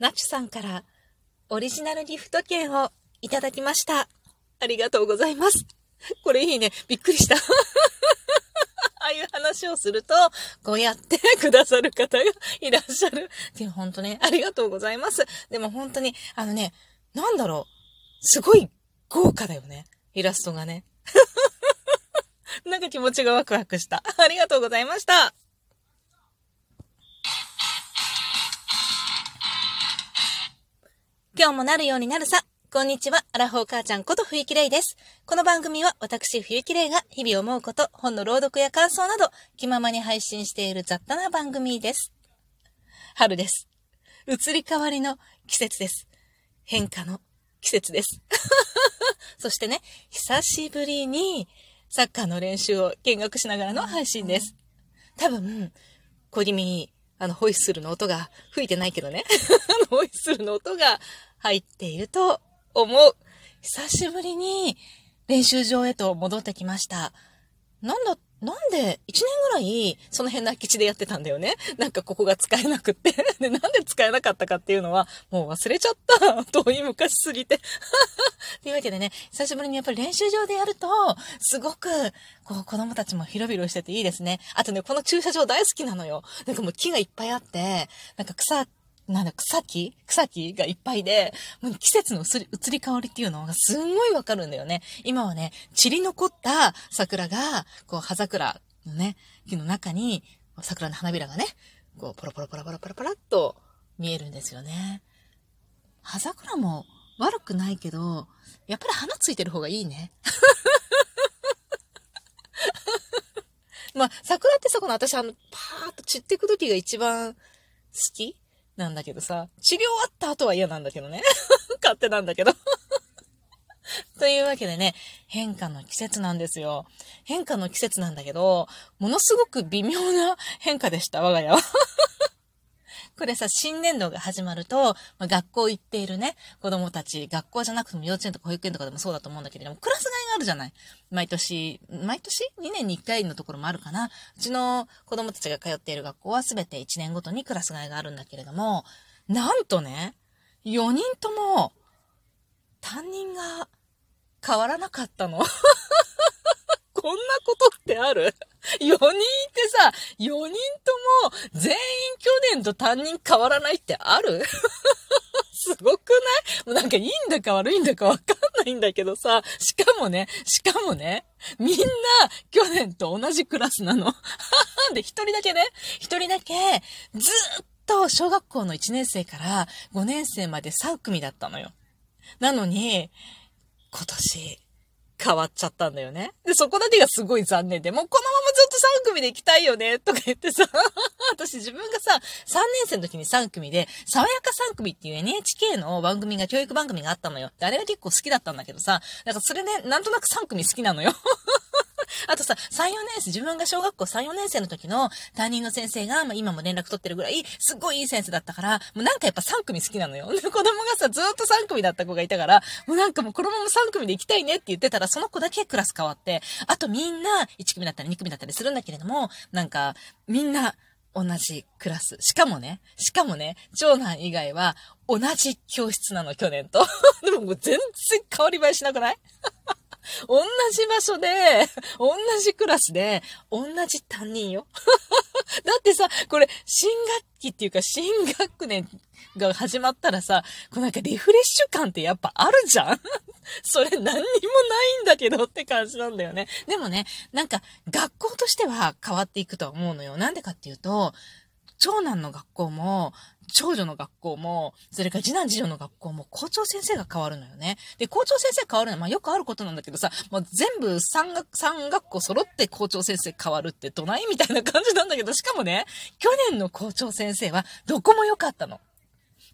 ナチュさんからオリジナルギフト券をいただきました。ありがとうございます。これいいね。びっくりした。ああいう話をすると、こうやってくださる方がいらっしゃる。っていう本当ね、ありがとうございます。でも本当に、あのね、なんだろう。すごい豪華だよね。イラストがね。なんか気持ちがワクワクした。ありがとうございました。今日もなるようになるさ。こんにちは、アラフォー母ちゃんこと冬木玲です。この番組は私冬木玲が日々思うこと、本の朗読や感想など、気ままに配信している雑多な番組です。春です。移り変わりの季節です。変化の季節です。そしてね、久しぶりにサッカーの練習を見学しながらの配信です。多分、小気味に、あの、ホイッスルの音が吹いてないけどね。ホイッスルの音が入っていると思う。久しぶりに練習場へと戻ってきました。なんだ、なんで、一年ぐらい、その辺の空き地でやってたんだよね？なんかここが使えなくって。で、なんで使えなかったかっていうのは、もう忘れちゃった。遠い昔すぎて。というわけでね、久しぶりにやっぱり練習場でやると、すごく、こう、子供たちも広々してていいですね。あとね、この駐車場大好きなのよ。なんかもう木がいっぱいあって、なんか草なんだ、草木？草木がいっぱいで、もう季節の移り変わりっていうのがすんごいわかるんだよね。今はね、散り残った桜が、こう、葉桜のね、木の中に、桜の花びらがね、こう、ポロポロポロポロポロポロっと見えるんですよね。葉桜も悪くないけど、やっぱり花ついてる方がいいね。まあ、桜ってさ、この私あの、パーッと散っていく時が一番好きなんだけどさ、治療あった後は嫌なんだけどね。勝手なんだけど。というわけでね、変化の季節なんですよ。変化の季節なんだけど、ものすごく微妙な 変化でした、我が家は。これさ、新年度が始まると、まあ、学校行っているね、子供たち、学校じゃなくても幼稚園とか保育園とかでもそうだと思うんだけれども、クラスあるじゃない毎年、毎年 ?2 年に1回のところもあるかなうちの子供たちが通っている学校はすべて1年ごとにクラス替えがあるんだけれども、なんとね、4人とも、担任が変わらなかったの。こんなことってある ?4 人ってさ、4人とも全員去年と担任変わらないってある？すごくない？もうなんかいいんだか悪いんだかわかんないんだけどさ、しかもね、しかもね、みんな去年と同じクラスなの。で、一人だけね、一人だけずっと小学校の1年生から5年生まで3組だったのよ。なのに、今年、変わっちゃったんだよね。で、そこだけがすごい残念で、もうこのままずっと3組で行きたいよね、とか言ってさ、私自分がさ、3年生の時に3組で、爽やか3組っていう NHK の番組が、教育番組があったのよ。あれは結構好きだったんだけどさ、なんかそれで、なんとなく3組好きなのよ。あとさ、3、4年生、自分が小学校3、4年生の時の担任の先生が、まあ、今も連絡取ってるぐらい、すっごいいい先生だったから、もうなんかやっぱ3組好きなのよ。子供がさ、ずっと3組だった子がいたから、もうなんかもうこのまま3組で行きたいねって言ってたら、その子だけクラス変わって、あとみんな1組だったり2組だったりするんだけれども、なんか、みんな、同じクラス。しかもね、しかもね、長男以外は同じ教室なの、去年と。でももう全然変わり映えしなくない？同じ場所で、同じクラスで、同じ担任よ。だってさ、これ、新学期っていうか、新学年が始まったらさ、こうなんかリフレッシュ感ってやっぱあるじゃん それ何にもないんだけどって感じなんだよね。でもね、なんか学校としては変わっていくとは思うのよ。なんでかっていうと、長男の学校も、長女の学校も、それから次男次女の学校も校長先生が変わるのよね。で、校長先生変わるのは、まあよくあることなんだけどさ、もう全部三学、三学校揃って校長先生変わるってどないみたいな感じなんだけど、しかもね、去年の校長先生はどこも良かったの。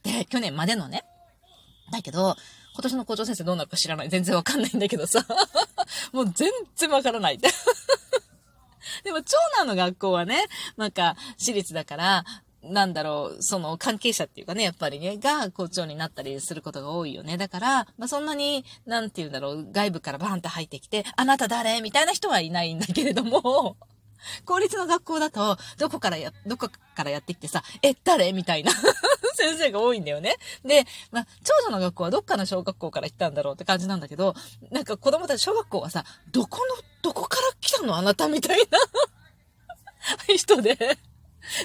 で、去年までのね。だけど、今年の校長先生どうなるか知らない。全然わかんないんだけどさ。もう全然わからない。でも長男の学校はね、なんか私立だから、なんだろう、その関係者っていうかね、やっぱりね、が校長になったりすることが多いよね。だから、まあ、そんなに、なんて言うんだろう、外部からバーンって入ってきて、あなた誰？みたいな人はいないんだけれども、公立の学校だと、どこからや、どこからやってきてさ、え、誰？みたいな 先生が多いんだよね。で、まあ、長女の学校はどっかの小学校から来たんだろうって感じなんだけど、なんか子供たち小学校はさ、どこの、どこから来たの？あなたみたいな 人で。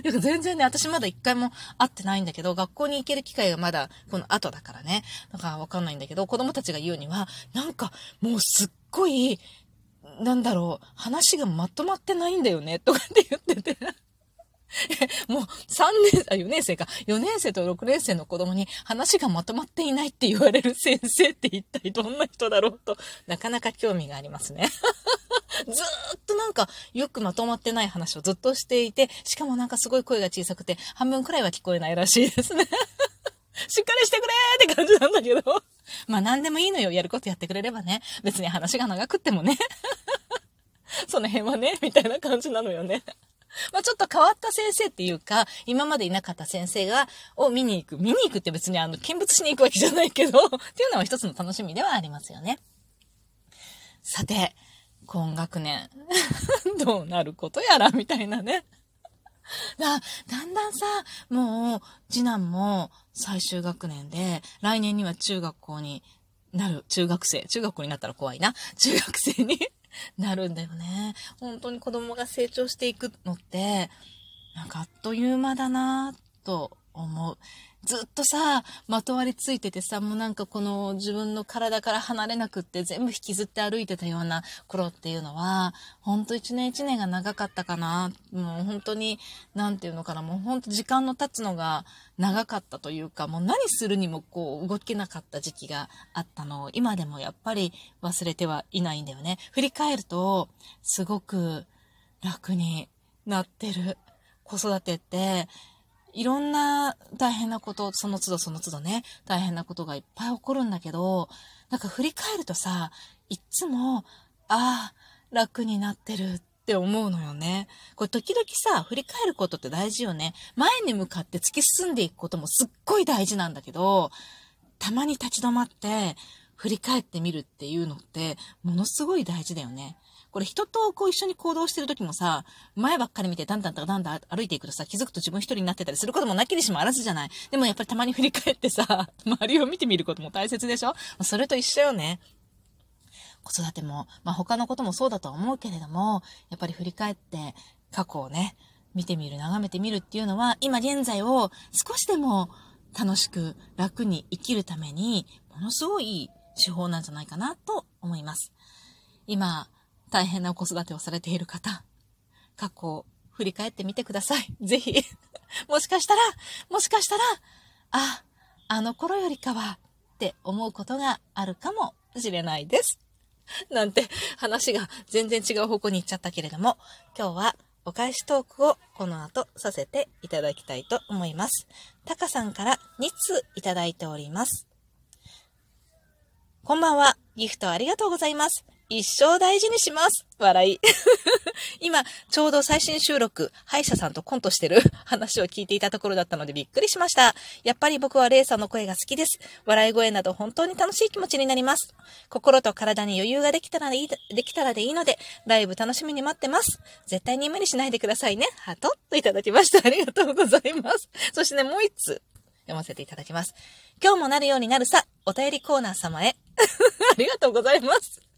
だか全然ね、私まだ一回も会ってないんだけど、学校に行ける機会がまだこの後だからね。だからわかんないんだけど、子供たちが言うには、なんかもうすっごい、なんだろう、話がまとまってないんだよね、とかって言ってて。もう3年、あ、4年生か。4年生と6年生の子供に話がまとまっていないって言われる先生って一体どんな人だろうと、なかなか興味がありますね。ずっとなんかよくまとまってない話をずっとしていて、しかもなんかすごい声が小さくて、半分くらいは聞こえないらしいですね。しっかりしてくれーって感じなんだけど。まあ何でもいいのよ。やることやってくれればね。別に話が長くってもね。その辺はね、みたいな感じなのよね。まあちょっと変わった先生っていうか、今までいなかった先生が、を見に行く。見に行くって別にあの、見物しに行くわけじゃないけど、っていうのは一つの楽しみではありますよね。さて、今学年、どうなることやら、みたいなね。だ、だんだんさ、もう、次男も最終学年で、来年には中学校になる、中学生、中学校になったら怖いな、中学生に なるんだよね。本当に子供が成長していくのって、なんかあっという間だなと思う。ずっとさ、まとわりついててさ、もうなんかこの自分の体から離れなくって全部引きずって歩いてたような頃っていうのは、ほんと一年一年が長かったかな。もう本当に、なんていうのかな、もう本当時間の経つのが長かったというか、もう何するにもこう動けなかった時期があったのを、今でもやっぱり忘れてはいないんだよね。振り返ると、すごく楽になってる。子育てって、いろんな大変なこと、その都度その都度ね、大変なことがいっぱい起こるんだけど、なんか振り返るとさ、いっつも、ああ、楽になってるって思うのよね。これ時々さ、振り返ることって大事よね。前に向かって突き進んでいくこともすっごい大事なんだけど、たまに立ち止まって振り返ってみるっていうのって、ものすごい大事だよね。これ人とこう一緒に行動してる時もさ、前ばっかり見てだんだんだんだん歩いていくとさ、気づくと自分一人になってたりすることもなきにしもあらずじゃない。でもやっぱりたまに振り返ってさ、周りを見てみることも大切でしょ？それと一緒よね。子育ても、まあ他のこともそうだとは思うけれども、やっぱり振り返って過去をね、見てみる、眺めてみるっていうのは、今現在を少しでも楽しく楽に生きるために、ものすごい手法なんじゃないかなと思います。今、大変な子育てをされている方、過去を振り返ってみてください。ぜひ。もしかしたら、もしかしたら、あ、あの頃よりかは、って思うことがあるかもしれないです。なんて話が全然違う方向に行っちゃったけれども、今日はお返しトークをこの後させていただきたいと思います。タカさんから2通いただいております。こんばんは。ギフトありがとうございます。一生大事にします。笑い。今、ちょうど最新収録、歯医者さんとコントしてる話を聞いていたところだったのでびっくりしました。やっぱり僕はレイさんの声が好きです。笑い声など本当に楽しい気持ちになります。心と体に余裕ができたらいい、できたらでいいので、ライブ楽しみに待ってます。絶対に無理しないでくださいね。ハトといただきました。ありがとうございます。そしてね、もう一つ読ませていただきます。今日もなるようになるさ、お便りコーナー様へ。ありがとうございます。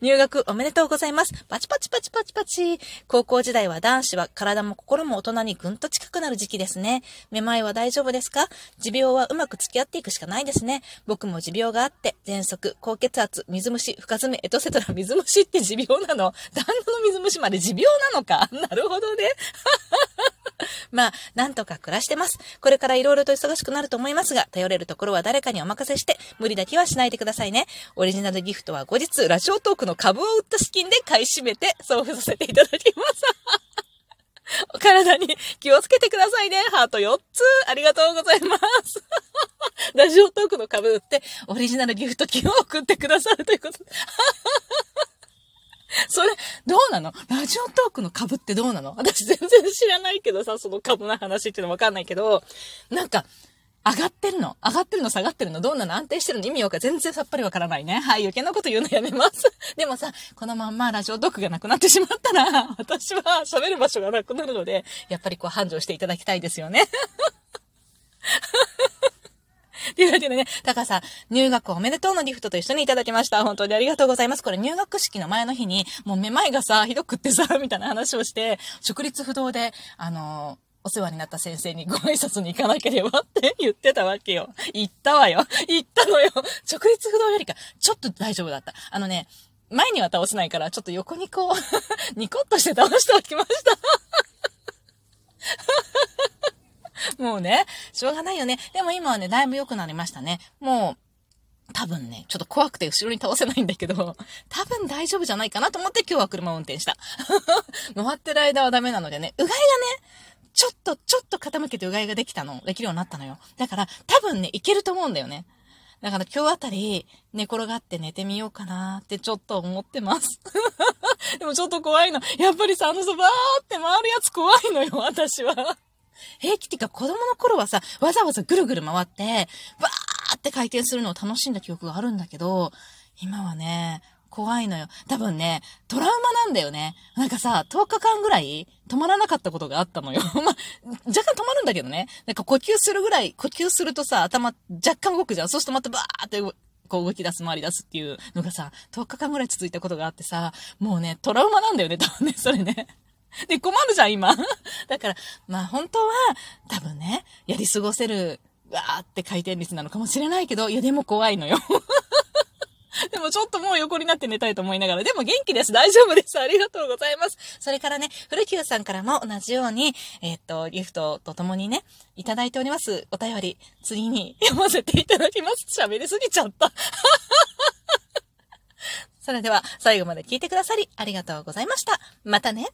入学おめでとうございます。パチパチパチパチパチ。高校時代は男子は体も心も大人にぐんと近くなる時期ですね。めまいは大丈夫ですか？持病はうまく付き合っていくしかないですね。僕も持病があって、喘息、高血圧、水虫、深爪、エトセトラ、水虫って持病なの？旦那の水虫まで持病なのか？なるほどね。ははは まあ、なんとか暮らしてます。これから色々と忙しくなると思いますが、頼れるところは誰かにお任せして、無理だけはしないでくださいね。オリジナルギフトは後日、ラジオトークの株を売った資金で買い占めて送付させていただきます。お体に気をつけてくださいね。ハート4つ。ありがとうございます。ラジオトークの株売って、オリジナルギフト金を送ってくださるということ。それ、どうなの？ラジオトークの株ってどうなの？私全然知らないけどさ、その株の話っていうのわかんないけど、なんか、上がってるの？上がってるの下がってるの？どんなの？安定してるの？意味わか全然さっぱりわからないね。はい、余計なこと言うのやめます。でもさ、このまんまラジオトークがなくなってしまったら、私は喋る場所がなくなるので、やっぱりこう繁盛していただきたいですよね。というわけでね、タカさん、入学おめでとうのギフトと一緒にいただきました。本当にありがとうございます。これ入学式の前の日に、もうめまいがさ、ひどくってさ、みたいな話をして、直立不動で、あのーお世話になった先生にご挨拶に行かなければって 言ってたわけよ。行ったわよ。行ったのよ。直立不動よりか、ちょっと大丈夫だった。あのね、前には倒せないから、ちょっと横にこう、ニコッとして倒しておきました。もうね、しょうがないよね。でも今はね、だいぶ良くなりましたね。もう、多分ね、ちょっと怖くて後ろに倒せないんだけど、多分大丈夫じゃないかなと思って今日は車を運転した。回ってる間はダメなのでね、うがいがね、ちょっと、ちょっと傾けてうがいができたの、できるようになったのよ。だから、多分ね、いけると思うんだよね。だから今日あたり寝転がって寝てみようかなってちょっと思ってます。でもちょっと怖いの。やっぱりさ、あのさ、バーって回るやつ怖いのよ、私は。平気っていうか子供の頃はさ、わざわざぐるぐる回って、バーって回転するのを楽しんだ記憶があるんだけど、今はね、怖いのよ。多分ね、トラウマなんだよね。なんかさ、10日間ぐらい止まらなかったことがあったのよ。まあ、若干止まるんだけどね。なんか呼吸するぐらい、呼吸するとさ、頭若干動くじゃん。そうするとまたバーってこう動き出す、回り出すっていうのがさ、10日間ぐらい続いたことがあってさ、もうね、トラウマなんだよね、多分ね、それね。で、困るじゃん、今。だから、まあ本当は、多分ね、やり過ごせる、わーって回転率なのかもしれないけど、いやでも怖いのよ。でもちょっともう横になって寝たいと思いながら、でも元気です。大丈夫です。ありがとうございます。それからね、古久さんからも同じように、えー、っと、ギフトとともにね、いただいております。お便り、次に読ませていただきます。喋りすぎちゃった。それでは、最後まで聞いてくださり、ありがとうございました。またね。